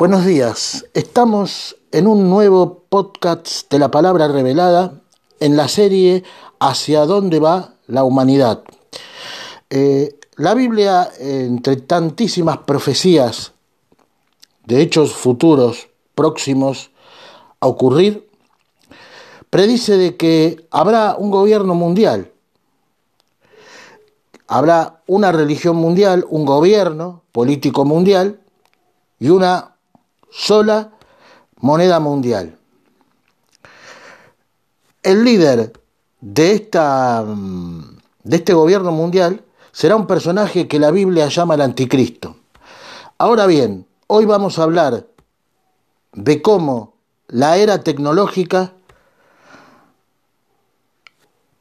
Buenos días, estamos en un nuevo podcast de la palabra revelada en la serie Hacia dónde va la humanidad. Eh, la Biblia, entre tantísimas profecías de hechos futuros próximos a ocurrir, predice de que habrá un gobierno mundial, habrá una religión mundial, un gobierno político mundial y una sola moneda mundial. El líder de, esta, de este gobierno mundial será un personaje que la Biblia llama el anticristo. Ahora bien, hoy vamos a hablar de cómo la era tecnológica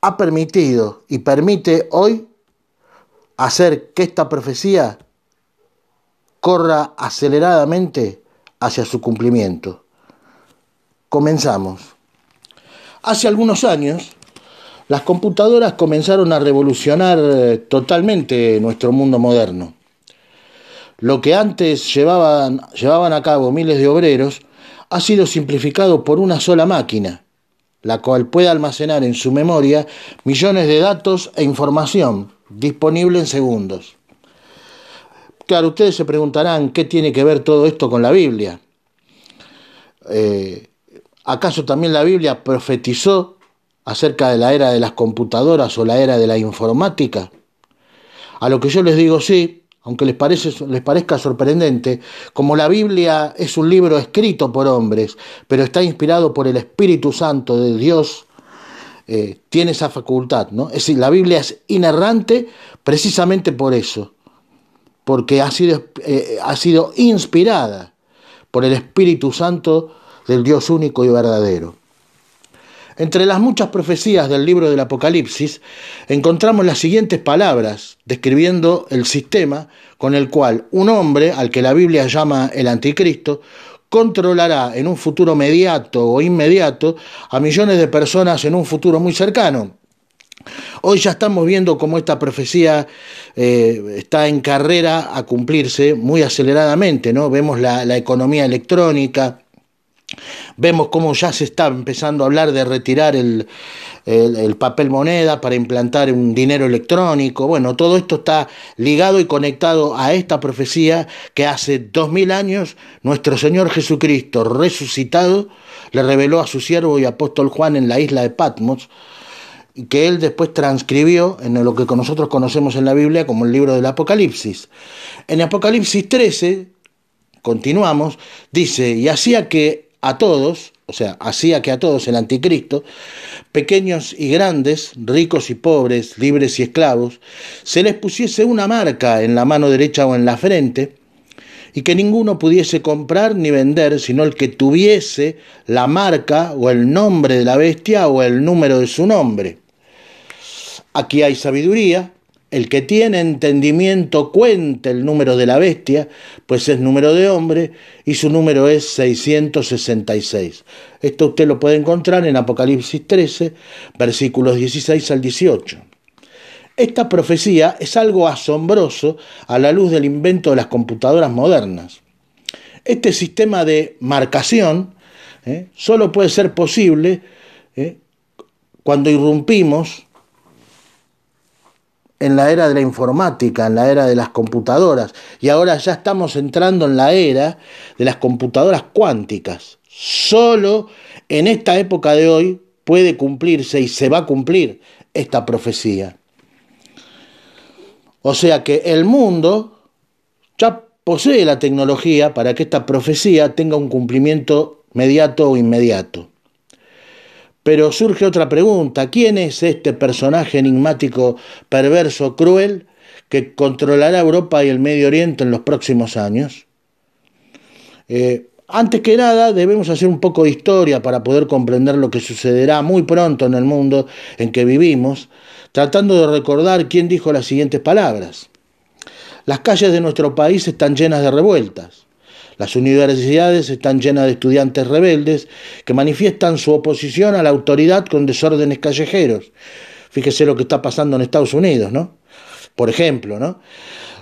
ha permitido y permite hoy hacer que esta profecía corra aceleradamente hacia su cumplimiento. Comenzamos. Hace algunos años, las computadoras comenzaron a revolucionar eh, totalmente nuestro mundo moderno. Lo que antes llevaban, llevaban a cabo miles de obreros ha sido simplificado por una sola máquina, la cual puede almacenar en su memoria millones de datos e información disponible en segundos. Claro, ustedes se preguntarán qué tiene que ver todo esto con la Biblia. Eh, ¿Acaso también la Biblia profetizó acerca de la era de las computadoras o la era de la informática? A lo que yo les digo sí, aunque les, parezca sorprendente, como la Biblia es un libro escrito por hombres, pero está inspirado por el Espíritu Santo de Dios, eh, tiene esa facultad, ¿no? Es decir, la Biblia es inerrante precisamente por eso porque ha sido, eh, ha sido inspirada por el Espíritu Santo del Dios único y verdadero. Entre las muchas profecías del libro del Apocalipsis encontramos las siguientes palabras describiendo el sistema con el cual un hombre, al que la Biblia llama el anticristo, controlará en un futuro mediato o inmediato a millones de personas en un futuro muy cercano. Hoy ya estamos viendo cómo esta profecía eh, está en carrera a cumplirse muy aceleradamente, ¿no? Vemos la, economía electrónica, vemos cómo ya se está empezando a hablar de retirar el, papel moneda para implantar un dinero electrónico. Bueno, todo esto está ligado y conectado a esta profecía que hace dos mil años nuestro Señor Jesucristo resucitado le reveló a su siervo y apóstol Juan en la isla de Patmos que él después transcribió en lo que nosotros conocemos en la Biblia como el libro del Apocalipsis. En Apocalipsis 13, continuamos, dice, y hacía que a todos, o sea, hacía que a todos el anticristo, pequeños y grandes, ricos y pobres, libres y esclavos, se les pusiese una marca en la mano derecha o en la frente, y que ninguno pudiese comprar ni vender sino el que tuviese la marca o el nombre de la bestia o el número de su nombre. Aquí hay sabiduría, el que tiene entendimiento cuenta el número de la bestia, pues es número de hombre y su número es 666. Esto usted lo puede encontrar en Apocalipsis 13, versículos 16 al 18. Esta profecía es algo asombroso a la luz del invento de las computadoras modernas. Este sistema de marcación ¿eh? solo puede ser posible ¿eh? cuando irrumpimos en la era de la informática, en la era de las computadoras, y ahora ya estamos entrando en la era de las computadoras cuánticas. Solo en esta época de hoy puede cumplirse y se va a cumplir esta profecía. O sea que el mundo ya posee la tecnología para que esta profecía tenga un cumplimiento mediato o inmediato. Pero surge otra pregunta, ¿quién es este personaje enigmático, perverso, cruel, que controlará Europa y el Medio Oriente en los próximos años? Eh, antes que nada, debemos hacer un poco de historia para poder comprender lo que sucederá muy pronto en el mundo en que vivimos, tratando de recordar quién dijo las siguientes palabras. Las calles de nuestro país están llenas de revueltas. Las universidades están llenas de estudiantes rebeldes que manifiestan su oposición a la autoridad con desórdenes callejeros. Fíjese lo que está pasando en Estados Unidos, ¿no? Por ejemplo, ¿no?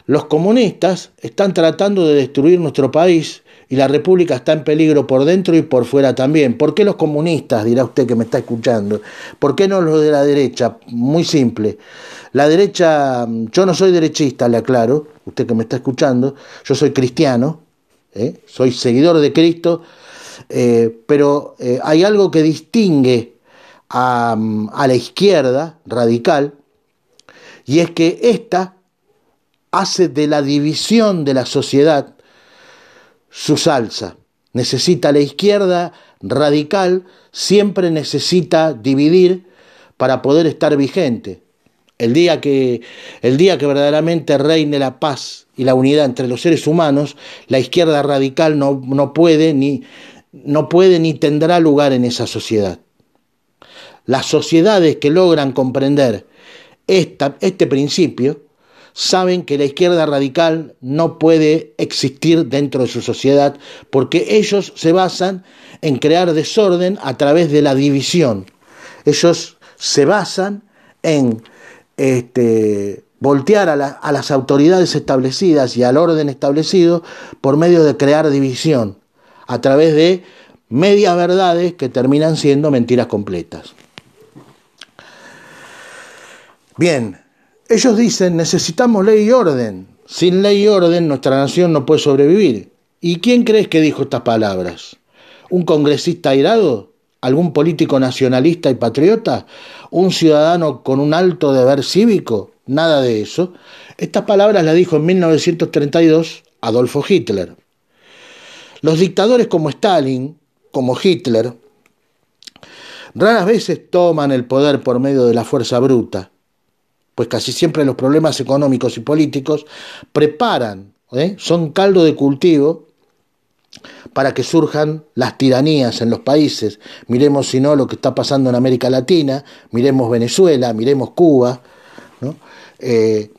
Los comunistas están tratando de destruir nuestro país y la República está en peligro por dentro y por fuera también. ¿Por qué los comunistas, dirá usted que me está escuchando? ¿Por qué no los de la derecha? Muy simple. La derecha, yo no soy derechista, le aclaro, usted que me está escuchando, yo soy cristiano, ¿eh? soy seguidor de Cristo, eh, pero eh, hay algo que distingue a, a la izquierda radical, y es que ésta hace de la división de la sociedad su salsa. Necesita la izquierda radical, siempre necesita dividir para poder estar vigente. El día que, el día que verdaderamente reine la paz y la unidad entre los seres humanos, la izquierda radical no, no puede ni, no puede ni tendrá lugar en esa sociedad. Las sociedades que logran comprender esta, este principio saben que la izquierda radical no puede existir dentro de su sociedad porque ellos se basan en crear desorden a través de la división. Ellos se basan en este, voltear a, a las autoridades establecidas y al orden establecido por medio de crear división, a través de medias verdades que terminan siendo mentiras completas. Bien, ellos dicen, necesitamos ley y orden. Sin ley y orden nuestra nación no puede sobrevivir. ¿Y quién crees que dijo estas palabras? ¿Un congresista airado? ¿Algún político nacionalista y patriota? ¿Un ciudadano con un alto deber cívico? Nada de eso. Estas palabras las dijo en 1932 Adolfo Hitler. Los dictadores como Stalin, como Hitler, raras veces toman el poder por medio de la fuerza bruta pues casi siempre los problemas económicos y políticos preparan, ¿eh? son caldo de cultivo para que surjan las tiranías en los países. Miremos si no lo que está pasando en América Latina, miremos Venezuela, miremos Cuba. Eh,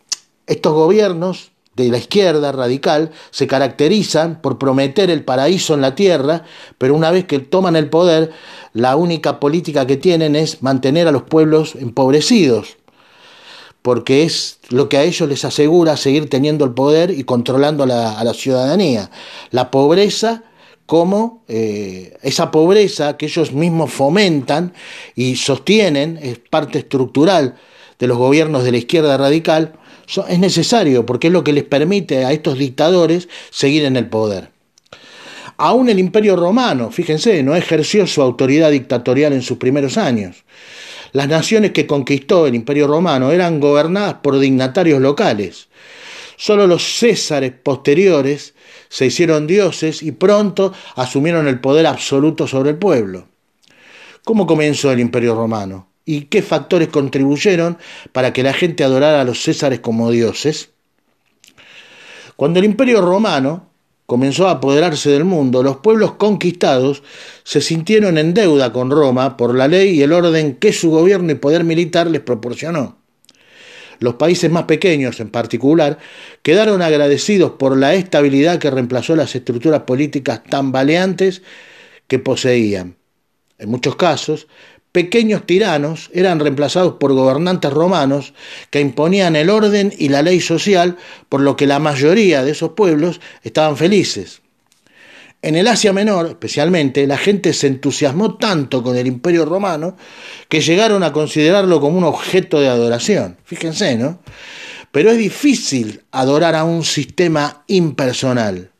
estos gobiernos de la izquierda radical se caracterizan por prometer el paraíso en la tierra, pero una vez que toman el poder, la única política que tienen es mantener a los pueblos empobrecidos porque es lo que a ellos les asegura seguir teniendo el poder y controlando a la, ciudadanía. La pobreza como eh, esa pobreza que ellos mismos fomentan y sostienen, es parte estructural de los gobiernos de la izquierda radical, es necesario porque es lo que les permite a estos dictadores seguir en el poder. Aún el imperio romano, fíjense, no ejerció su autoridad dictatorial en sus primeros años. Las naciones que conquistó el Imperio Romano eran gobernadas por dignatarios locales. Solo los césares posteriores se hicieron dioses y pronto asumieron el poder absoluto sobre el pueblo. ¿Cómo comenzó el Imperio Romano? ¿Y qué factores contribuyeron para que la gente adorara a los césares como dioses? Cuando el Imperio Romano comenzó a apoderarse del mundo, los pueblos conquistados se sintieron en deuda con Roma por la ley y el orden que su gobierno y poder militar les proporcionó. Los países más pequeños, en particular, quedaron agradecidos por la estabilidad que reemplazó las estructuras políticas tambaleantes que poseían. En muchos casos, pequeños tiranos eran reemplazados por gobernantes romanos que imponían el orden y la ley social, por lo que la mayoría de esos pueblos estaban felices. En el Asia Menor, especialmente, la gente se entusiasmó tanto con el imperio romano que llegaron a considerarlo como un objeto de adoración. Fíjense, ¿no? Pero es difícil adorar a un sistema impersonal.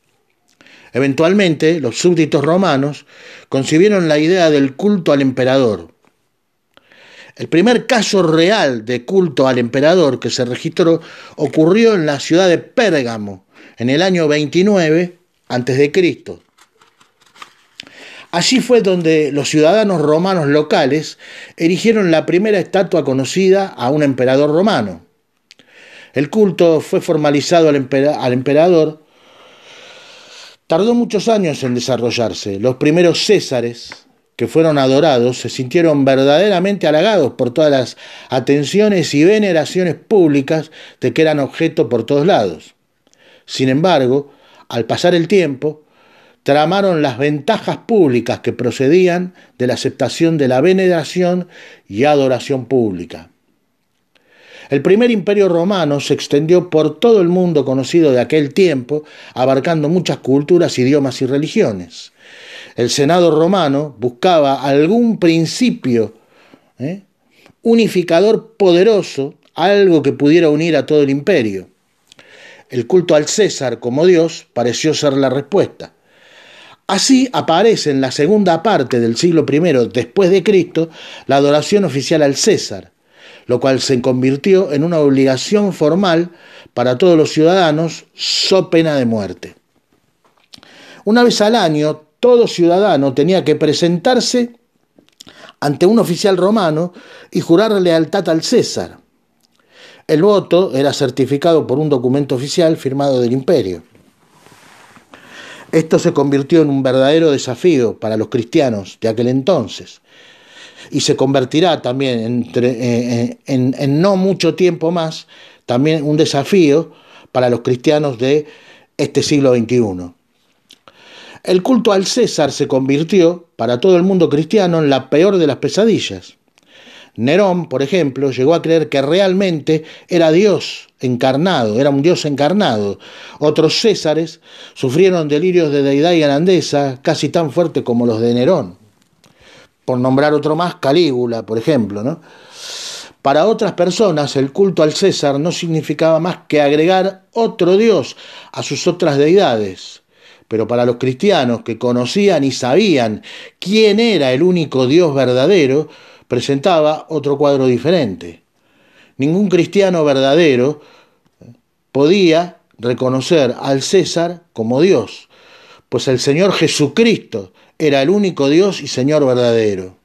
Eventualmente, los súbditos romanos concibieron la idea del culto al emperador, el primer caso real de culto al emperador que se registró ocurrió en la ciudad de Pérgamo en el año 29 a.C. Allí fue donde los ciudadanos romanos locales erigieron la primera estatua conocida a un emperador romano. El culto fue formalizado al, emperador. Tardó muchos años en desarrollarse. Los primeros césares, que fueron adorados se sintieron verdaderamente halagados por todas las atenciones y veneraciones públicas de que eran objeto por todos lados. Sin embargo, al pasar el tiempo, tramaron las ventajas públicas que procedían de la aceptación de la veneración y adoración pública. El primer imperio romano se extendió por todo el mundo conocido de aquel tiempo, abarcando muchas culturas, idiomas y religiones. El Senado romano buscaba algún principio ¿eh? unificador poderoso, algo que pudiera unir a todo el imperio. El culto al César como Dios pareció ser la respuesta. Así aparece en la segunda parte del siglo I después de Cristo la adoración oficial al César, lo cual se convirtió en una obligación formal para todos los ciudadanos, so pena de muerte. Una vez al año, todo ciudadano tenía que presentarse ante un oficial romano y jurar lealtad al César. El voto era certificado por un documento oficial firmado del imperio. Esto se convirtió en un verdadero desafío para los cristianos de aquel entonces, y se convertirá también eh, eh, en, no mucho tiempo más, también un desafío para los cristianos de este siglo XXI. El culto al César se convirtió, para todo el mundo cristiano, en la peor de las pesadillas. Nerón, por ejemplo, llegó a creer que realmente era Dios encarnado, era un Dios encarnado. Otros Césares sufrieron delirios de deidad y grandeza casi tan fuertes como los de Nerón por nombrar otro más, Calígula, por ejemplo. ¿no? Para otras personas, el culto al César no significaba más que agregar otro dios a sus otras deidades. Pero para los cristianos que conocían y sabían quién era el único Dios verdadero, presentaba otro cuadro diferente. Ningún cristiano verdadero podía reconocer al César como Dios, pues el Señor Jesucristo era el único Dios y Señor verdadero.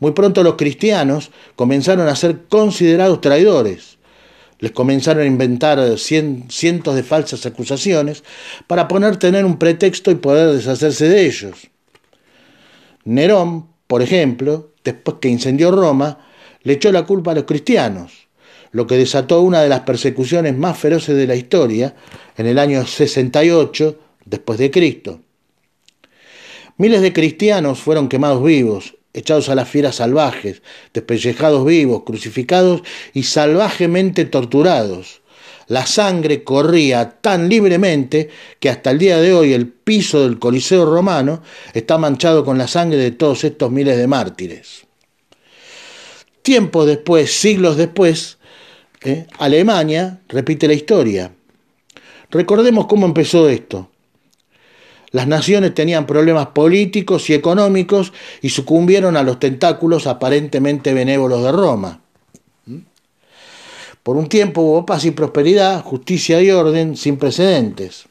Muy pronto los cristianos comenzaron a ser considerados traidores. Les comenzaron a inventar cientos de falsas acusaciones para poner tener un pretexto y poder deshacerse de ellos. Nerón, por ejemplo, después que incendió Roma, le echó la culpa a los cristianos, lo que desató una de las persecuciones más feroces de la historia en el año 68 después de Cristo. Miles de cristianos fueron quemados vivos, echados a las fieras salvajes, despellejados vivos, crucificados y salvajemente torturados. La sangre corría tan libremente que hasta el día de hoy el piso del Coliseo romano está manchado con la sangre de todos estos miles de mártires. Tiempo después, siglos después, ¿eh? Alemania repite la historia. Recordemos cómo empezó esto. Las naciones tenían problemas políticos y económicos y sucumbieron a los tentáculos aparentemente benévolos de Roma. ¿Mm? Por un tiempo hubo paz y prosperidad, justicia y orden sin precedentes.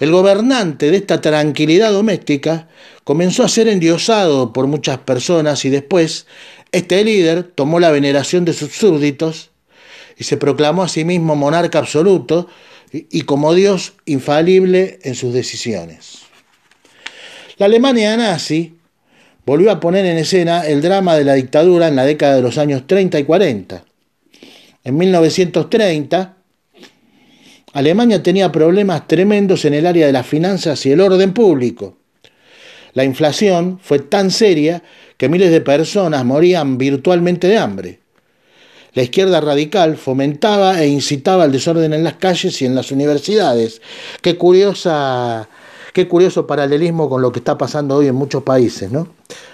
El gobernante de esta tranquilidad doméstica comenzó a ser endiosado por muchas personas y después este líder tomó la veneración de sus súbditos y se proclamó a sí mismo monarca absoluto y como Dios infalible en sus decisiones. La Alemania nazi volvió a poner en escena el drama de la dictadura en la década de los años 30 y 40. En 1930, Alemania tenía problemas tremendos en el área de las finanzas y el orden público. La inflación fue tan seria que miles de personas morían virtualmente de hambre. La izquierda radical fomentaba e incitaba el desorden en las calles y en las universidades. Qué curiosa qué curioso paralelismo con lo que está pasando hoy en muchos países, ¿no?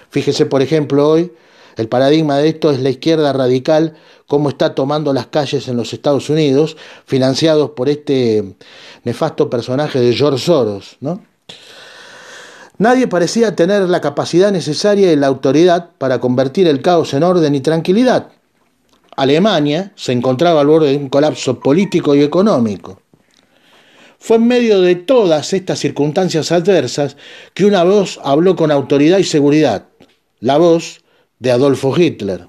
Fíjese, por ejemplo, hoy el paradigma de esto es la izquierda radical, cómo está tomando las calles en los Estados Unidos, financiados por este nefasto personaje de George Soros, ¿no? Nadie parecía tener la capacidad necesaria y la autoridad para convertir el caos en orden y tranquilidad. Alemania se encontraba al borde de un colapso político y económico. Fue en medio de todas estas circunstancias adversas que una voz habló con autoridad y seguridad, la voz de Adolfo Hitler.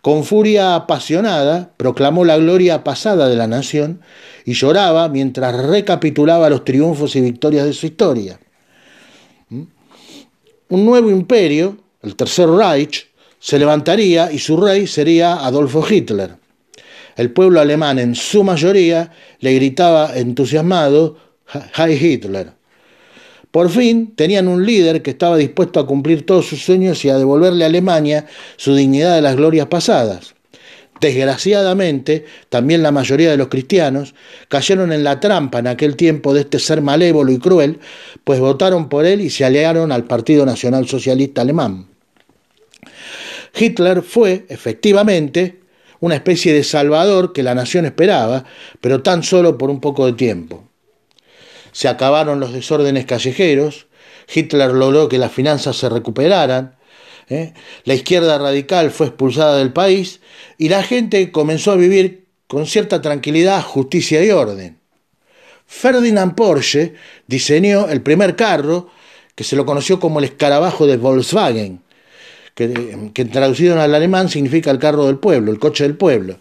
Con furia apasionada proclamó la gloria pasada de la nación y lloraba mientras recapitulaba los triunfos y victorias de su historia. Un nuevo imperio, el Tercer Reich, se levantaría y su rey sería Adolfo Hitler. El pueblo alemán en su mayoría le gritaba entusiasmado Heil Hitler. Por fin tenían un líder que estaba dispuesto a cumplir todos sus sueños y a devolverle a Alemania su dignidad de las glorias pasadas. Desgraciadamente, también la mayoría de los cristianos cayeron en la trampa en aquel tiempo de este ser malévolo y cruel, pues votaron por él y se aliaron al Partido Nacional Socialista Alemán. Hitler fue, efectivamente, una especie de salvador que la nación esperaba, pero tan solo por un poco de tiempo. Se acabaron los desórdenes callejeros, Hitler logró que las finanzas se recuperaran, ¿eh? la izquierda radical fue expulsada del país y la gente comenzó a vivir con cierta tranquilidad, justicia y orden. Ferdinand Porsche diseñó el primer carro que se lo conoció como el escarabajo de Volkswagen, que, traducido al alemán significa el carro del pueblo, el coche del pueblo.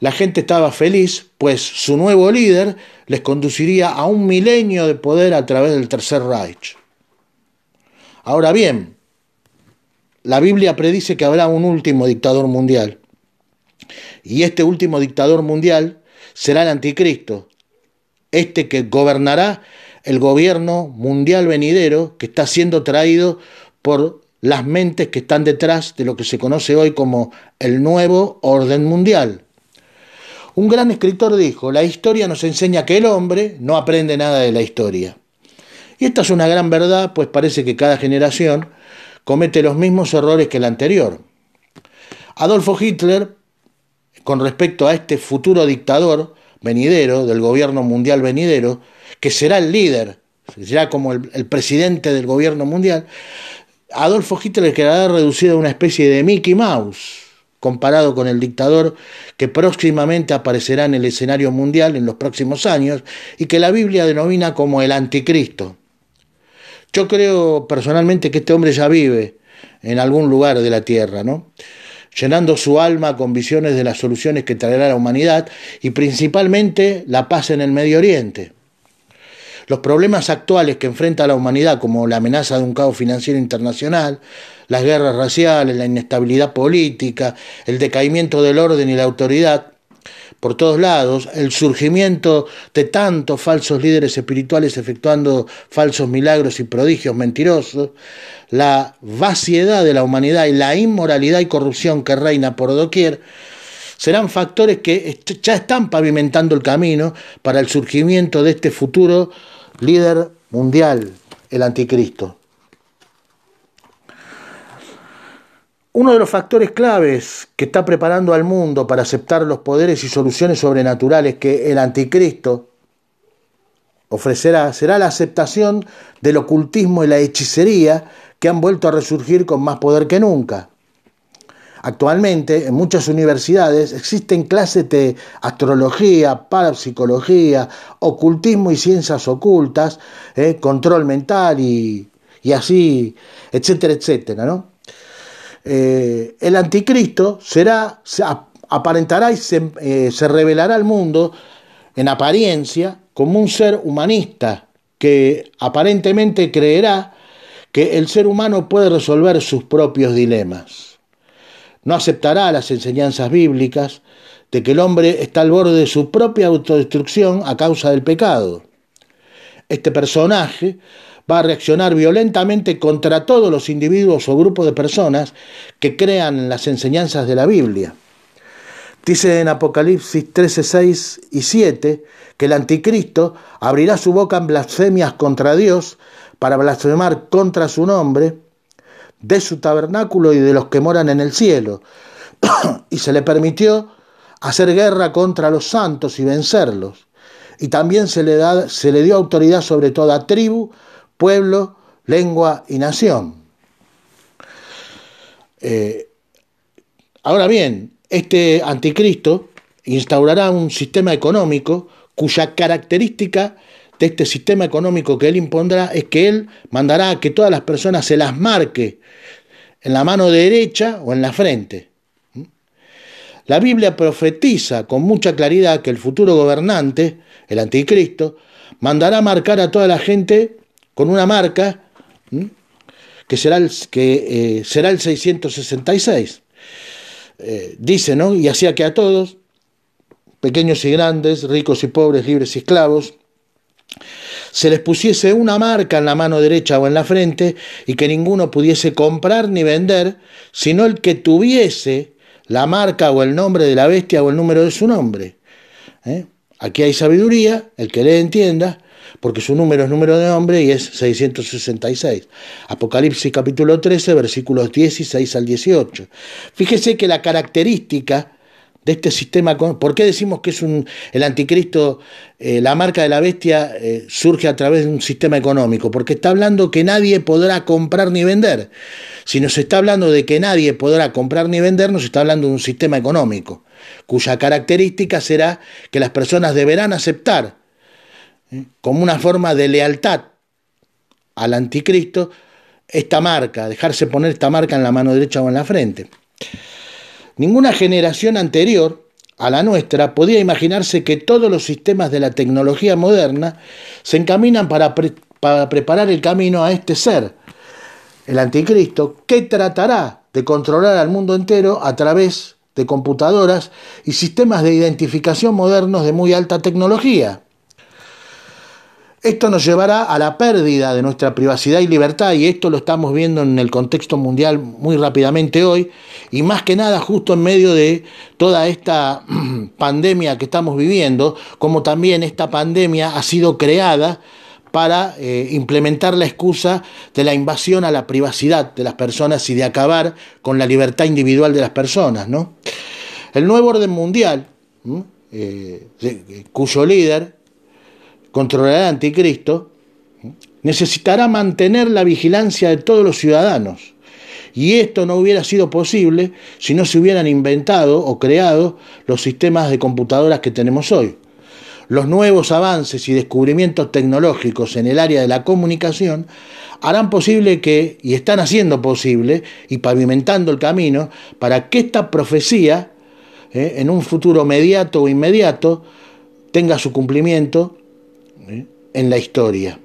La gente estaba feliz, pues su nuevo líder les conduciría a un milenio de poder a través del Tercer Reich. Ahora bien, la Biblia predice que habrá un último dictador mundial. Y este último dictador mundial será el anticristo, este que gobernará el gobierno mundial venidero que está siendo traído por las mentes que están detrás de lo que se conoce hoy como el nuevo orden mundial. Un gran escritor dijo, la historia nos enseña que el hombre no aprende nada de la historia. Y esta es una gran verdad, pues parece que cada generación comete los mismos errores que la anterior. Adolfo Hitler, con respecto a este futuro dictador venidero, del gobierno mundial venidero, que será el líder, será como el, el presidente del gobierno mundial, Adolfo Hitler quedará reducido a una especie de Mickey Mouse, comparado con el dictador que próximamente aparecerá en el escenario mundial en los próximos años y que la Biblia denomina como el anticristo. Yo creo personalmente que este hombre ya vive en algún lugar de la tierra, ¿no? llenando su alma con visiones de las soluciones que traerá la humanidad y principalmente la paz en el Medio Oriente. Los problemas actuales que enfrenta la humanidad, como la amenaza de un caos financiero internacional, las guerras raciales, la inestabilidad política, el decaimiento del orden y la autoridad, por todos lados, el surgimiento de tantos falsos líderes espirituales efectuando falsos milagros y prodigios mentirosos, la vaciedad de la humanidad y la inmoralidad y corrupción que reina por doquier, serán factores que ya están pavimentando el camino para el surgimiento de este futuro líder mundial, el anticristo. Uno de los factores claves que está preparando al mundo para aceptar los poderes y soluciones sobrenaturales que el anticristo ofrecerá será la aceptación del ocultismo y la hechicería que han vuelto a resurgir con más poder que nunca. Actualmente en muchas universidades existen clases de astrología, parapsicología, ocultismo y ciencias ocultas, eh, control mental y, y así, etcétera, etcétera, ¿no? Eh, el anticristo será, se aparentará y eh, se, revelará al mundo en apariencia como un ser humanista que aparentemente creerá que el ser humano puede resolver sus propios dilemas. No aceptará las enseñanzas bíblicas de que el hombre está al borde de su propia autodestrucción a causa del pecado. Este personaje va a reaccionar violentamente contra todos los individuos o grupos de personas que crean en las enseñanzas de la Biblia. Dice en Apocalipsis 13, 6 y 7 que el anticristo abrirá su boca en blasfemias contra Dios para blasfemar contra su nombre, de su tabernáculo y de los que moran en el cielo. y se le permitió hacer guerra contra los santos y vencerlos. Y también se le, da, se le dio autoridad sobre toda tribu, pueblo, lengua y nación. Eh, ahora bien, este anticristo instaurará un sistema económico cuya característica de este sistema económico que él impondrá es que él mandará a que todas las personas se las marque en la mano derecha o en la frente. La Biblia profetiza con mucha claridad que el futuro gobernante, el anticristo, mandará marcar a toda la gente con una marca que será el, que, eh, será el 666. Eh, dice, ¿no? Y hacía que a todos, pequeños y grandes, ricos y pobres, libres y esclavos, se les pusiese una marca en la mano derecha o en la frente y que ninguno pudiese comprar ni vender, sino el que tuviese la marca o el nombre de la bestia o el número de su nombre. ¿eh? Aquí hay sabiduría, el que le entienda, porque su número es número de nombre y es 666. Apocalipsis capítulo 13, versículos 16 al 18. Fíjese que la característica de este sistema. ¿Por qué decimos que es un, el anticristo, eh, la marca de la bestia eh, surge a través de un sistema económico? Porque está hablando que nadie podrá comprar ni vender. Si nos está hablando de que nadie podrá comprar ni vender, nos está hablando de un sistema económico, cuya característica será que las personas deberán aceptar ¿eh? como una forma de lealtad al anticristo esta marca, dejarse poner esta marca en la mano derecha o en la frente. Ninguna generación anterior a la nuestra podía imaginarse que todos los sistemas de la tecnología moderna se encaminan para, preparar el camino a este ser, el anticristo, que tratará de controlar al mundo entero a través de computadoras y sistemas de identificación modernos de muy alta tecnología. Esto nos llevará a la pérdida de nuestra privacidad y libertad y esto lo estamos viendo en el contexto mundial muy rápidamente hoy y más que nada justo en medio de toda esta pandemia que estamos viviendo, como también esta pandemia ha sido creada para eh, implementar la excusa de la invasión a la privacidad de las personas y de acabar con la libertad individual de las personas. ¿no? El nuevo orden mundial, eh, cuyo líder controlará al anticristo, necesitará mantener la vigilancia de todos los ciudadanos. Y esto no hubiera sido posible si no se hubieran inventado o creado los sistemas de computadoras que tenemos hoy. Los nuevos avances y descubrimientos tecnológicos en el área de la comunicación harán posible que, y están haciendo posible, y pavimentando el camino, para que esta profecía, eh, en un futuro mediato o inmediato, tenga su cumplimiento ¿eh? en la historia.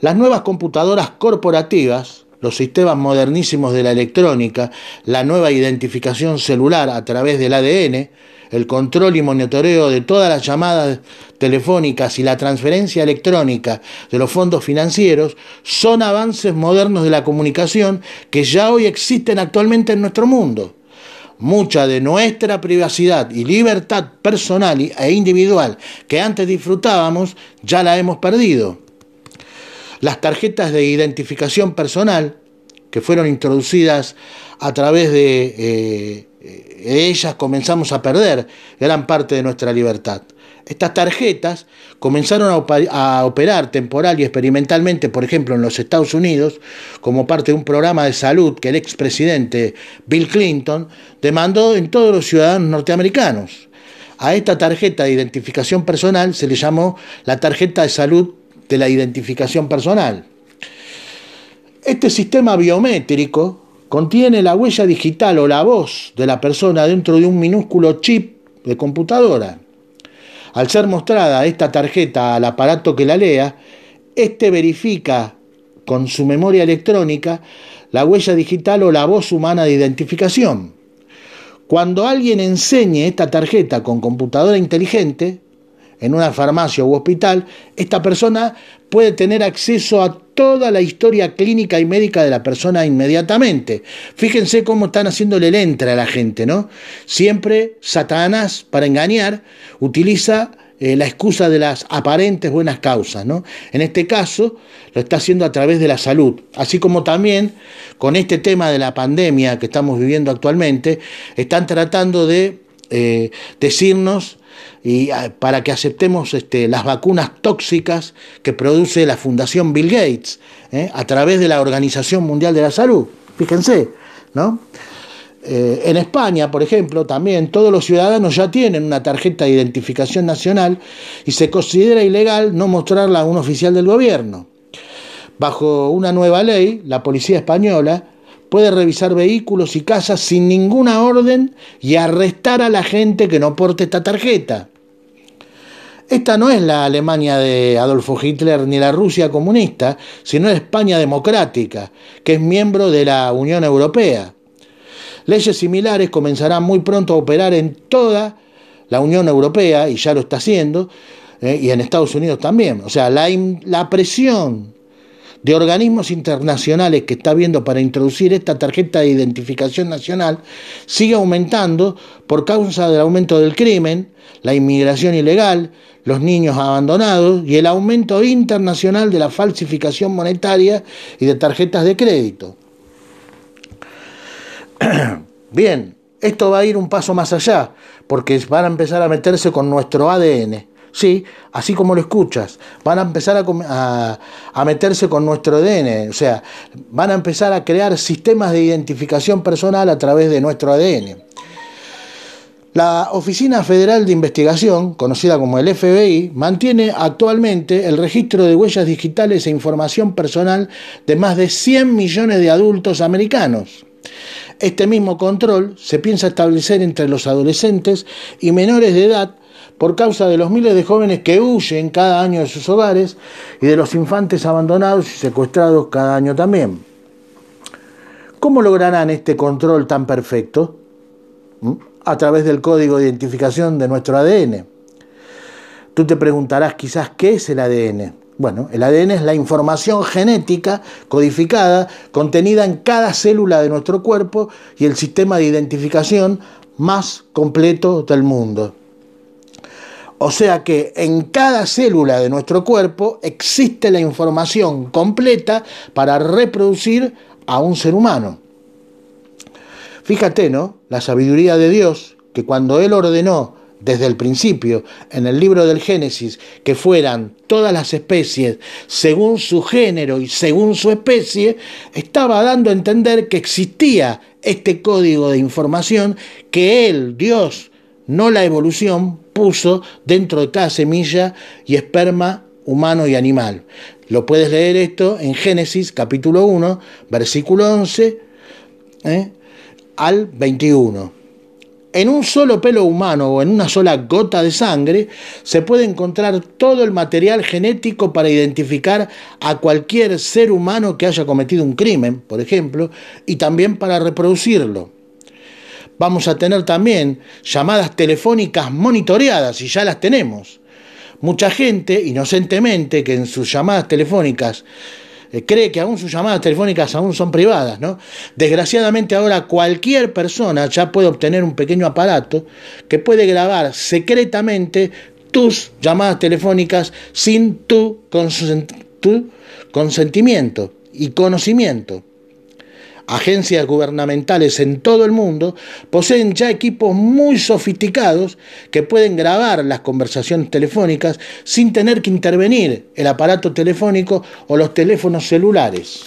Las nuevas computadoras corporativas, los sistemas modernísimos de la electrónica, la nueva identificación celular a través del ADN, el control y monitoreo de todas las llamadas telefónicas y la transferencia electrónica de los fondos financieros son avances modernos de la comunicación que ya hoy existen actualmente en nuestro mundo mucha de nuestra privacidad y libertad personal e individual que antes disfrutábamos, ya la hemos perdido. Las tarjetas de identificación personal, que fueron introducidas a través de eh, ellas, comenzamos a perder gran parte de nuestra libertad. Estas tarjetas comenzaron a operar temporal y experimentalmente, por ejemplo, en los Estados Unidos, como parte de un programa de salud que el expresidente Bill Clinton demandó en todos los ciudadanos norteamericanos. A esta tarjeta de identificación personal se le llamó la tarjeta de salud de la identificación personal. Este sistema biométrico contiene la huella digital o la voz de la persona dentro de un minúsculo chip de computadora. Al ser mostrada esta tarjeta al aparato que la lea, éste verifica con su memoria electrónica la huella digital o la voz humana de identificación. Cuando alguien enseñe esta tarjeta con computadora inteligente, en una farmacia u hospital, esta persona puede tener acceso a toda la historia clínica y médica de la persona inmediatamente. Fíjense cómo están haciéndole el entra a la gente, ¿no? Siempre Satanás, para engañar, utiliza eh, la excusa de las aparentes buenas causas, ¿no? En este caso, lo está haciendo a través de la salud, así como también con este tema de la pandemia que estamos viviendo actualmente, están tratando de eh, decirnos y ah, para que aceptemos este, las vacunas tóxicas que produce la Fundación Bill Gates ¿eh? a través de la Organización Mundial de la Salud. Fíjense, ¿no? Eh, en España, por ejemplo, también todos los ciudadanos ya tienen una tarjeta de identificación nacional y se considera ilegal no mostrarla a un oficial del gobierno. Bajo una nueva ley, la policía española puede revisar vehículos y casas sin ninguna orden y arrestar a la gente que no porte esta tarjeta. Esta no es la Alemania de Adolfo Hitler ni la Rusia comunista, sino la España democrática, que es miembro de la Unión Europea. Leyes similares comenzarán muy pronto a operar en toda la Unión Europea, y ya lo está haciendo, eh, y en Estados Unidos también. O sea, la, la presión de organismos internacionales que está viendo para introducir esta tarjeta de identificación nacional sigue aumentando por causa del aumento del crimen, la inmigración ilegal, los niños abandonados y el aumento internacional de la falsificación monetaria y de tarjetas de crédito. Bien, esto va a ir un paso más allá, porque van a empezar a meterse con nuestro ADN. Sí, así como lo escuchas, van a empezar a, meterse con nuestro ADN, o sea, van a empezar a crear sistemas de identificación personal a través de nuestro ADN. La Oficina Federal de Investigación, conocida como el FBI, mantiene actualmente el registro de huellas digitales e información personal de más de 100 millones de adultos americanos. Este mismo control se piensa establecer entre los adolescentes y menores de edad por causa de los miles de jóvenes que huyen cada año de sus hogares y de los infantes abandonados y secuestrados cada año también. ¿Cómo lograrán este control tan perfecto? ¿Mm? A través del código de identificación de nuestro ADN. Tú te preguntarás quizás qué es el ADN. Bueno, el ADN es la información genética codificada contenida en cada célula de nuestro cuerpo y el sistema de identificación más completo del mundo. O sea que en cada célula de nuestro cuerpo existe la información completa para reproducir a un ser humano. Fíjate, ¿no? La sabiduría de Dios, que cuando Él ordenó desde el principio en el libro del Génesis que fueran todas las especies según su género y según su especie, estaba dando a entender que existía este código de información que él, Dios, no la evolución, puso dentro de cada semilla y esperma humano y animal. Lo puedes leer esto en Génesis capítulo 1, versículo 11 ¿eh? al 21 en un solo pelo humano o en una sola gota de sangre se puede encontrar todo el material genético para identificar a cualquier ser humano que haya cometido un crimen, por ejemplo, y también para reproducirlo. Vamos a tener también llamadas telefónicas monitoreadas, y ya las tenemos. Mucha gente, inocentemente, que en sus llamadas telefónicas eh, cree que aún sus llamadas telefónicas aún son privadas, ¿no? Desgraciadamente ahora cualquier persona ya puede obtener un pequeño aparato que puede grabar secretamente tus llamadas telefónicas sin tu consentimiento y conocimiento agencias gubernamentales en todo el mundo poseen ya equipos muy sofisticados que pueden grabar las conversaciones telefónicas sin tener que intervenir el aparato telefónico o los teléfonos celulares.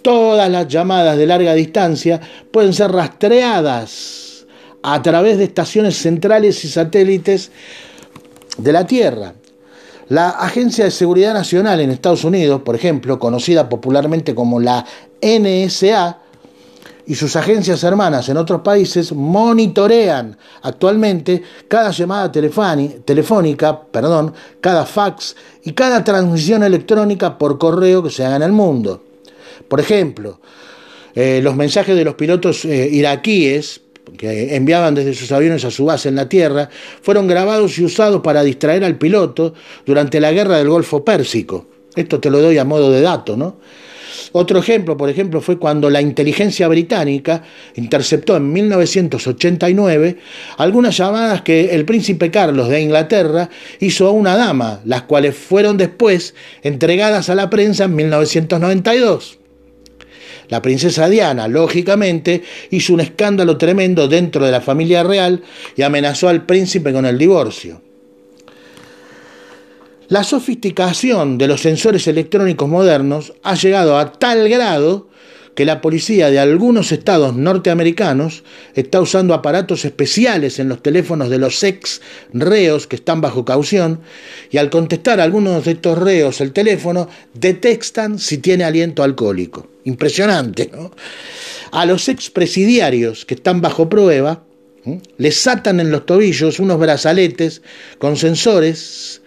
Todas las llamadas de larga distancia pueden ser rastreadas a través de estaciones centrales y satélites de la Tierra la Agencia de Seguridad Nacional en Estados Unidos, por ejemplo, conocida popularmente como la NSA, y sus agencias hermanas en otros países monitorean actualmente cada llamada telefónica, perdón, cada fax y cada transmisión electrónica por correo que se haga en el mundo. Por ejemplo, eh, los mensajes de los pilotos eh, iraquíes que enviaban desde sus aviones a su base en la Tierra, fueron grabados y usados para distraer al piloto durante la guerra del Golfo Pérsico. Esto te lo doy a modo de dato, ¿no? Otro ejemplo, por ejemplo, fue cuando la inteligencia británica interceptó en 1989 algunas llamadas que el príncipe Carlos de Inglaterra hizo a una dama, las cuales fueron después entregadas a la prensa en 1992. La princesa Diana, lógicamente, hizo un escándalo tremendo dentro de la familia real y amenazó al príncipe con el divorcio. La sofisticación de los sensores electrónicos modernos ha llegado a tal grado que la policía de algunos estados norteamericanos está usando aparatos especiales en los teléfonos de los ex reos que están bajo caución y al contestar a algunos de estos reos el teléfono detectan si tiene aliento alcohólico. Impresionante, ¿no? A los expresidiarios que están bajo prueba les atan en los tobillos unos brazaletes con sensores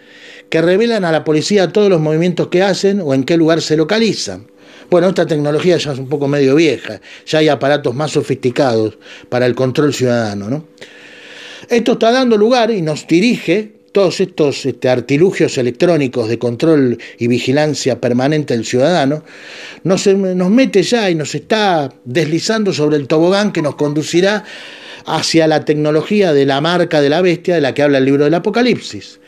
que revelan a la policía todos los movimientos que hacen o en qué lugar se localizan. Bueno, esta tecnología ya es un poco medio vieja, ya hay aparatos más sofisticados para el control ciudadano. ¿no? Esto está dando lugar y nos dirige todos estos este, artilugios electrónicos de control y vigilancia permanente del ciudadano, nos, nos mete ya y nos está deslizando sobre el tobogán que nos conducirá hacia la tecnología de la marca de la bestia de la que habla el libro del Apocalipsis.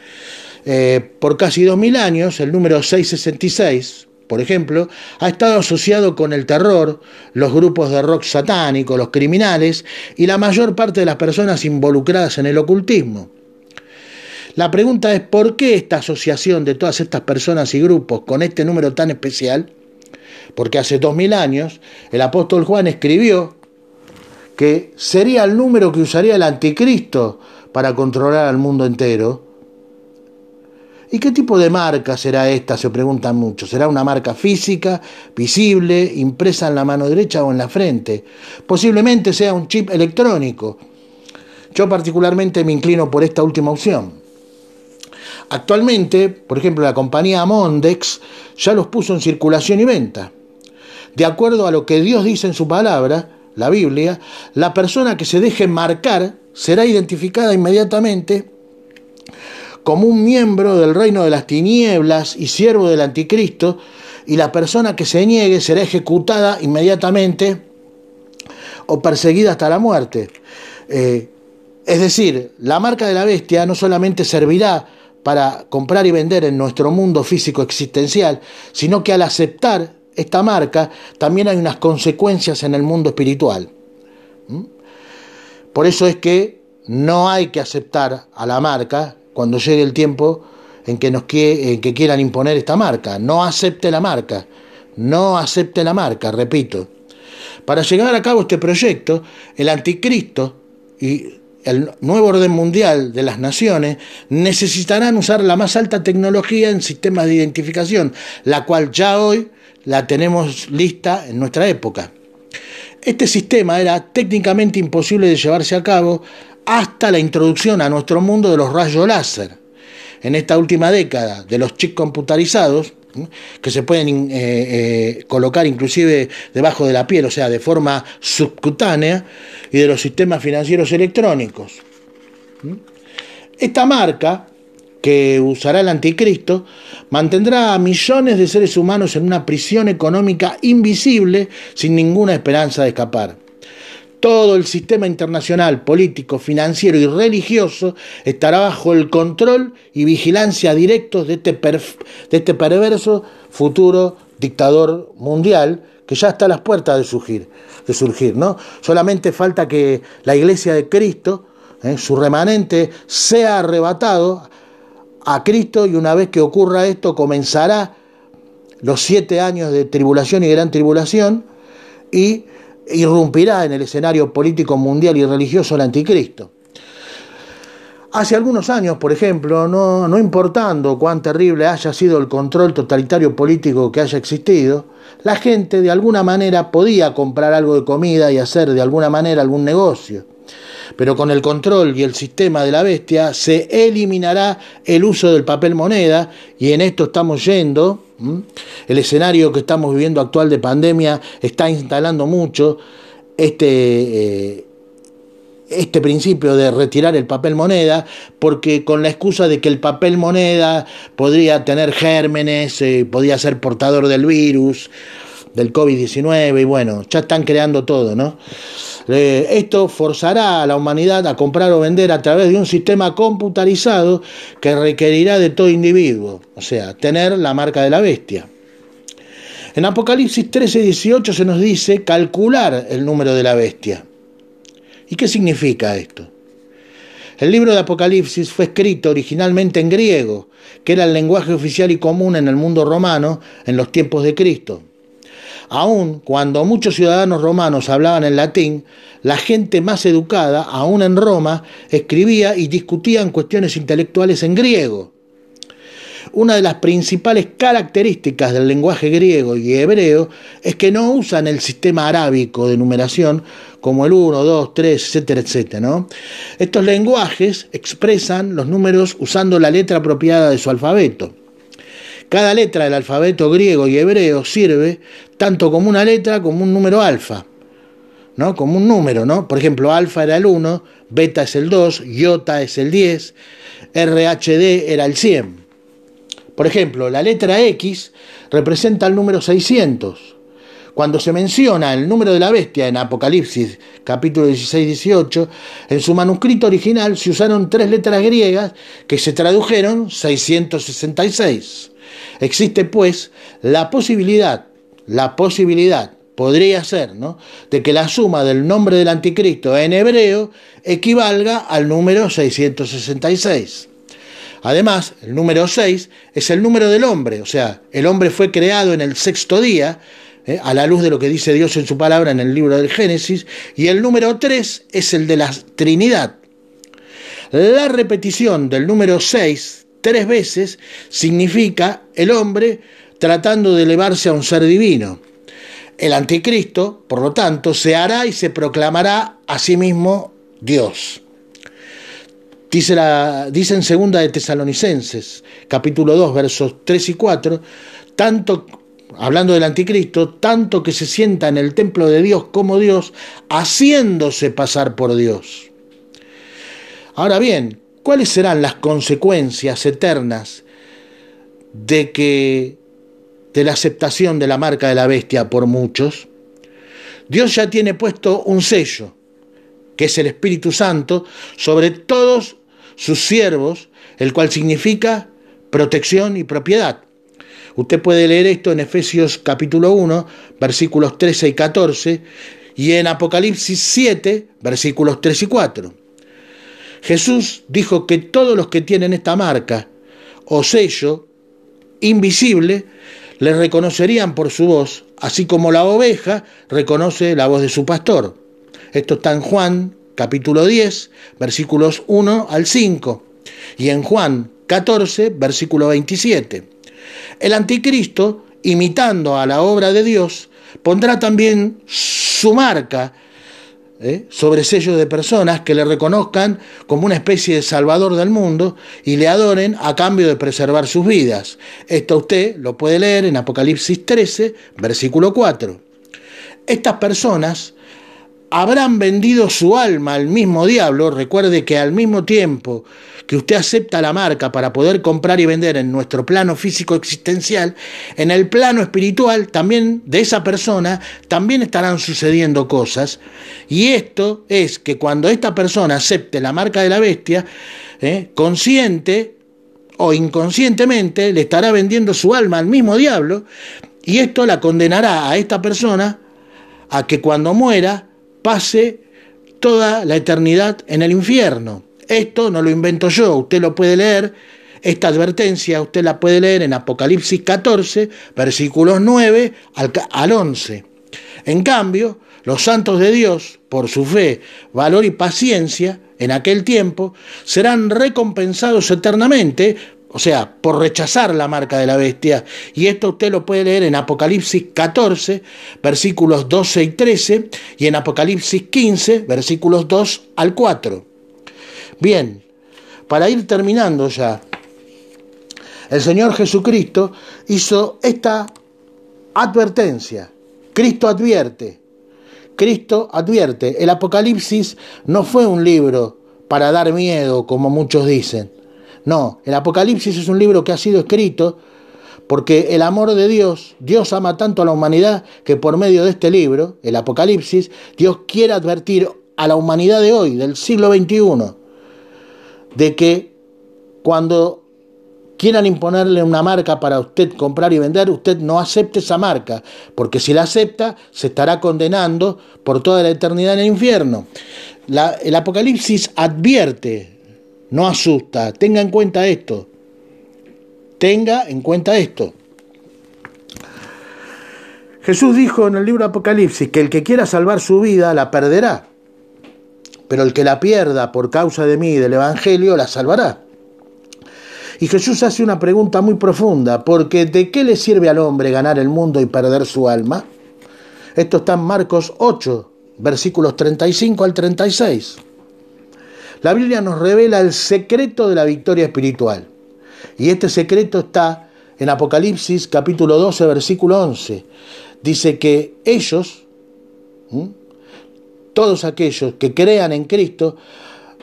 Eh, por casi dos mil años, el número 666, por ejemplo, ha estado asociado con el terror, los grupos de rock satánico, los criminales y la mayor parte de las personas involucradas en el ocultismo. La pregunta es, ¿por qué esta asociación de todas estas personas y grupos con este número tan especial? Porque hace dos mil años el apóstol Juan escribió que sería el número que usaría el anticristo para controlar al mundo entero. ¿Y qué tipo de marca será esta? Se preguntan muchos. ¿Será una marca física, visible, impresa en la mano derecha o en la frente? Posiblemente sea un chip electrónico. Yo particularmente me inclino por esta última opción. Actualmente, por ejemplo, la compañía Mondex ya los puso en circulación y venta. De acuerdo a lo que Dios dice en su palabra, la Biblia, la persona que se deje marcar será identificada inmediatamente como un miembro del reino de las tinieblas y siervo del anticristo, y la persona que se niegue será ejecutada inmediatamente o perseguida hasta la muerte. Eh, es decir, la marca de la bestia no solamente servirá para comprar y vender en nuestro mundo físico existencial, sino que al aceptar esta marca también hay unas consecuencias en el mundo espiritual. ¿Mm? Por eso es que no hay que aceptar a la marca cuando llegue el tiempo en que, nos que quieran imponer esta marca. No acepte la marca, no acepte la marca, repito. Para llegar a cabo este proyecto, el anticristo y el nuevo orden mundial de las naciones necesitarán usar la más alta tecnología en sistemas de identificación, la cual ya hoy la tenemos lista en nuestra época. Este sistema era técnicamente imposible de llevarse a cabo hasta la introducción a nuestro mundo de los rayos láser. En esta última década de los chips computarizados, que se pueden eh, eh, colocar inclusive debajo de la piel, o sea, de forma subcutánea, y de los sistemas financieros electrónicos. Esta marca, que usará el anticristo, mantendrá a millones de seres humanos en una prisión económica invisible sin ninguna esperanza de escapar. Todo el sistema internacional, político, financiero y religioso estará bajo el control y vigilancia directos de este, de este perverso futuro dictador mundial que ya está a las puertas de surgir, de surgir ¿no? Solamente falta que la iglesia de Cristo, ¿eh? su remanente, sea arrebatado a Cristo y una vez que ocurra esto comenzará los siete años de tribulación y gran tribulación y irrumpirá en el escenario político mundial y religioso el anticristo. Hace algunos años, por ejemplo, no, no, importando cuán terrible haya sido el control totalitario político que haya existido, la gente de alguna manera podía comprar algo de comida y hacer de alguna manera algún negocio. Pero con el control y el sistema de la bestia se eliminará el uso del papel moneda y en esto estamos yendo el escenario que estamos viviendo actual de pandemia está instalando mucho este, eh, este principio de retirar el papel moneda, porque con la excusa de que el papel moneda podría tener gérmenes, eh, podría ser portador del virus, del COVID-19, y bueno, ya están creando todo, ¿no? Eh, esto forzará a la humanidad a comprar o vender a través de un sistema computarizado que requerirá de todo individuo, o sea, tener la marca de la bestia. En Apocalipsis 13, 18 se nos dice calcular el número de la bestia. ¿Y qué significa esto? El libro de Apocalipsis fue escrito originalmente en griego, que era el lenguaje oficial y común en el mundo romano en los tiempos de Cristo. Aun cuando muchos ciudadanos romanos hablaban en latín, la gente más educada, aún en Roma, escribía y discutía en cuestiones intelectuales en griego. Una de las principales características del lenguaje griego y hebreo es que no usan el sistema arábico de numeración como el 1, 2, 3, etcétera, etcétera. Estos lenguajes expresan los números usando la letra apropiada de su alfabeto. Cada letra del alfabeto griego y hebreo sirve tanto como una letra como un número alfa. ¿no? Como un número, ¿no? Por ejemplo, alfa era el 1, beta es el 2, iota es el 10, RHD era el 100. Por ejemplo, la letra X representa el número 600. Cuando se menciona el número de la bestia en Apocalipsis capítulo 16-18, en su manuscrito original se usaron tres letras griegas que se tradujeron 666. Existe pues la posibilidad, la posibilidad, podría ser, ¿no? De que la suma del nombre del anticristo en hebreo equivalga al número 666. Además, el número 6 es el número del hombre, o sea, el hombre fue creado en el sexto día, eh, a la luz de lo que dice Dios en su palabra en el libro del Génesis, y el número 3 es el de la Trinidad. La repetición del número 6 tres veces significa el hombre tratando de elevarse a un ser divino. El anticristo, por lo tanto, se hará y se proclamará a sí mismo Dios. Dice, la, dice en segunda de Tesalonicenses, capítulo 2, versos 3 y 4, tanto, hablando del anticristo, tanto que se sienta en el templo de Dios como Dios, haciéndose pasar por Dios. Ahora bien, ¿cuáles serán las consecuencias eternas de que de la aceptación de la marca de la bestia por muchos? Dios ya tiene puesto un sello, que es el Espíritu Santo, sobre todos sus siervos, el cual significa protección y propiedad. Usted puede leer esto en Efesios capítulo 1, versículos 13 y 14, y en Apocalipsis 7, versículos 3 y 4. Jesús dijo que todos los que tienen esta marca o sello invisible le reconocerían por su voz, así como la oveja reconoce la voz de su pastor. Esto está en Juan capítulo 10, versículos 1 al 5, y en Juan 14, versículo 27. El anticristo, imitando a la obra de Dios, pondrá también su marca ¿eh? sobre sellos de personas que le reconozcan como una especie de salvador del mundo y le adoren a cambio de preservar sus vidas. Esto usted lo puede leer en Apocalipsis 13, versículo 4. Estas personas habrán vendido su alma al mismo diablo, recuerde que al mismo tiempo que usted acepta la marca para poder comprar y vender en nuestro plano físico existencial, en el plano espiritual también de esa persona también estarán sucediendo cosas. Y esto es que cuando esta persona acepte la marca de la bestia, eh, consciente o inconscientemente le estará vendiendo su alma al mismo diablo y esto la condenará a esta persona a que cuando muera pase toda la eternidad en el infierno. Esto no lo invento yo, usted lo puede leer, esta advertencia usted la puede leer en Apocalipsis 14, versículos 9 al, 11. En cambio, los santos de Dios, por su fe, valor y paciencia, en aquel tiempo, serán recompensados eternamente o sea, por rechazar la marca de la bestia. Y esto usted lo puede leer en Apocalipsis 14, versículos 12 y 13, y en Apocalipsis 15, versículos 2 al 4. Bien, para ir terminando ya, el Señor Jesucristo hizo esta advertencia. Cristo advierte, Cristo advierte. El Apocalipsis no fue un libro para dar miedo, como muchos dicen. No, el Apocalipsis es un libro que ha sido escrito porque el amor de Dios, Dios ama tanto a la humanidad que por medio de este libro, el Apocalipsis, Dios quiere advertir a la humanidad de hoy, del siglo XXI, de que cuando quieran imponerle una marca para usted comprar y vender, usted no acepte esa marca, porque si la acepta, se estará condenando por toda la eternidad en el infierno. el Apocalipsis advierte no asusta. Tenga en cuenta esto. Tenga en cuenta esto. Jesús dijo en el libro Apocalipsis que el que quiera salvar su vida la perderá, pero el que la pierda por causa de mí y del Evangelio la salvará. Y Jesús hace una pregunta muy profunda, porque ¿de qué le sirve al hombre ganar el mundo y perder su alma? Esto está en Marcos 8, versículos 35 al 36. La Biblia nos revela el secreto de la victoria espiritual. Y este secreto está en Apocalipsis capítulo 12, versículo 11. Dice que ellos todos aquellos que crean en Cristo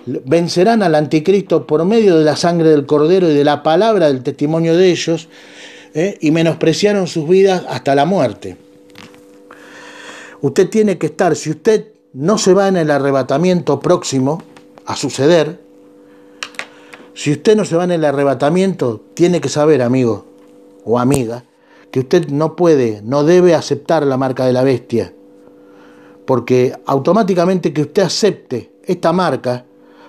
vencerán al anticristo por medio de la sangre del cordero y de la palabra del testimonio de ellos ¿eh? y menospreciaron sus vidas hasta la muerte. Usted tiene que estar, si usted no se va en el arrebatamiento próximo a suceder, si usted no se va en el arrebatamiento, tiene que saber, amigo o amiga, que usted no puede, no debe aceptar la marca de la bestia, porque automáticamente que usted acepte esta marca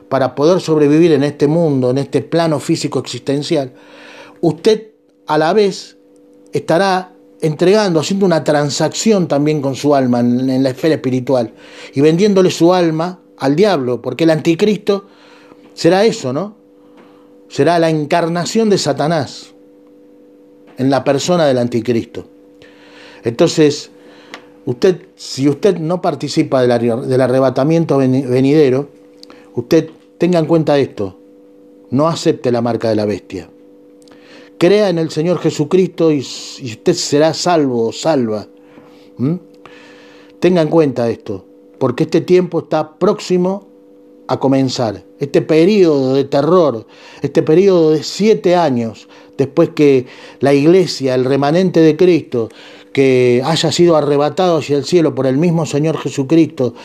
para poder sobrevivir en este mundo, en este plano físico existencial, usted a la vez estará entregando, haciendo una transacción también con su alma en, la esfera espiritual y vendiéndole su alma al diablo, porque el anticristo será eso, ¿no? será la encarnación de Satanás en la persona del anticristo. Entonces, usted, si usted no participa del, arrebatamiento venidero, usted tenga en cuenta esto, no acepte la marca de la bestia. Crea en el Señor Jesucristo y, usted será salvo o salva. Tenga en cuenta esto, porque este tiempo está próximo a comenzar. Este periodo de terror, este periodo de siete años después que la iglesia, el remanente de Cristo, que haya sido arrebatado hacia el cielo por el mismo Señor Jesucristo,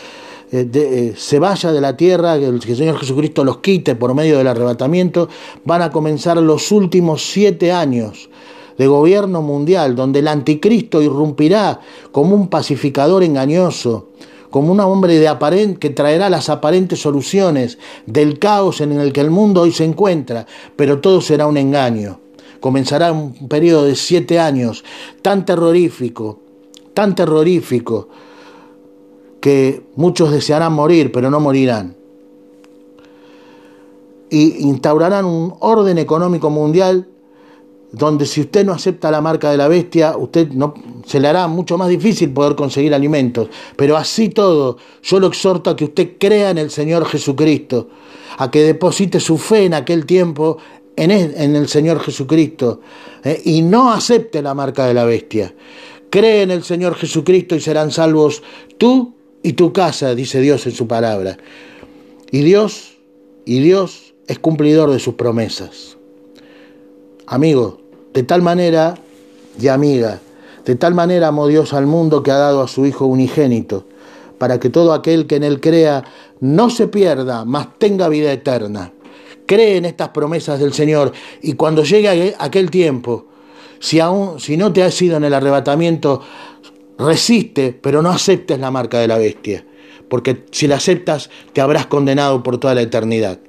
eh, eh, se vaya de la tierra, que el Señor Jesucristo los quite por medio del arrebatamiento, van a comenzar los últimos siete años de gobierno mundial, donde el anticristo irrumpirá como un pacificador engañoso, como un hombre de aparente, que traerá las aparentes soluciones del caos en el que el mundo hoy se encuentra, pero todo será un engaño. Comenzará un periodo de siete años tan terrorífico, tan terrorífico, que muchos desearán morir, pero no morirán. Y instaurarán un orden económico mundial donde si usted no acepta la marca de la bestia, usted no, se le hará mucho más difícil poder conseguir alimentos. Pero así todo, yo lo exhorto a que usted crea en el Señor Jesucristo, a que deposite su fe en aquel tiempo en el, Señor Jesucristo eh, y no acepte la marca de la bestia. Cree en el Señor Jesucristo y serán salvos tú y tu casa, dice Dios en su palabra. Y Dios, y Dios es cumplidor de sus promesas. Amigo, de tal manera, y amiga, de tal manera amó Dios al mundo que ha dado a su Hijo unigénito, para que todo aquel que en él crea no se pierda, mas tenga vida eterna. Cree en estas promesas del Señor y cuando llegue aquel tiempo, si, aún, si no te has ido en el arrebatamiento, resiste, pero no aceptes la marca de la bestia, porque si la aceptas te habrás condenado por toda la eternidad.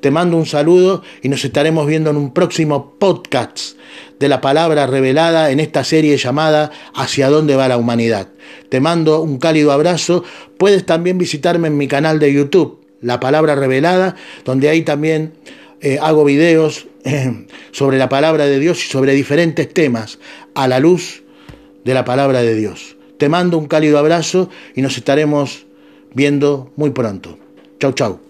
Te mando un saludo y nos estaremos viendo en un próximo podcast de la palabra revelada en esta serie llamada Hacia dónde va la humanidad. Te mando un cálido abrazo. Puedes también visitarme en mi canal de YouTube, La Palabra Revelada, donde ahí también eh, hago videos eh, sobre la palabra de Dios y sobre diferentes temas a la luz de la palabra de Dios. Te mando un cálido abrazo y nos estaremos viendo muy pronto. Chau, chau.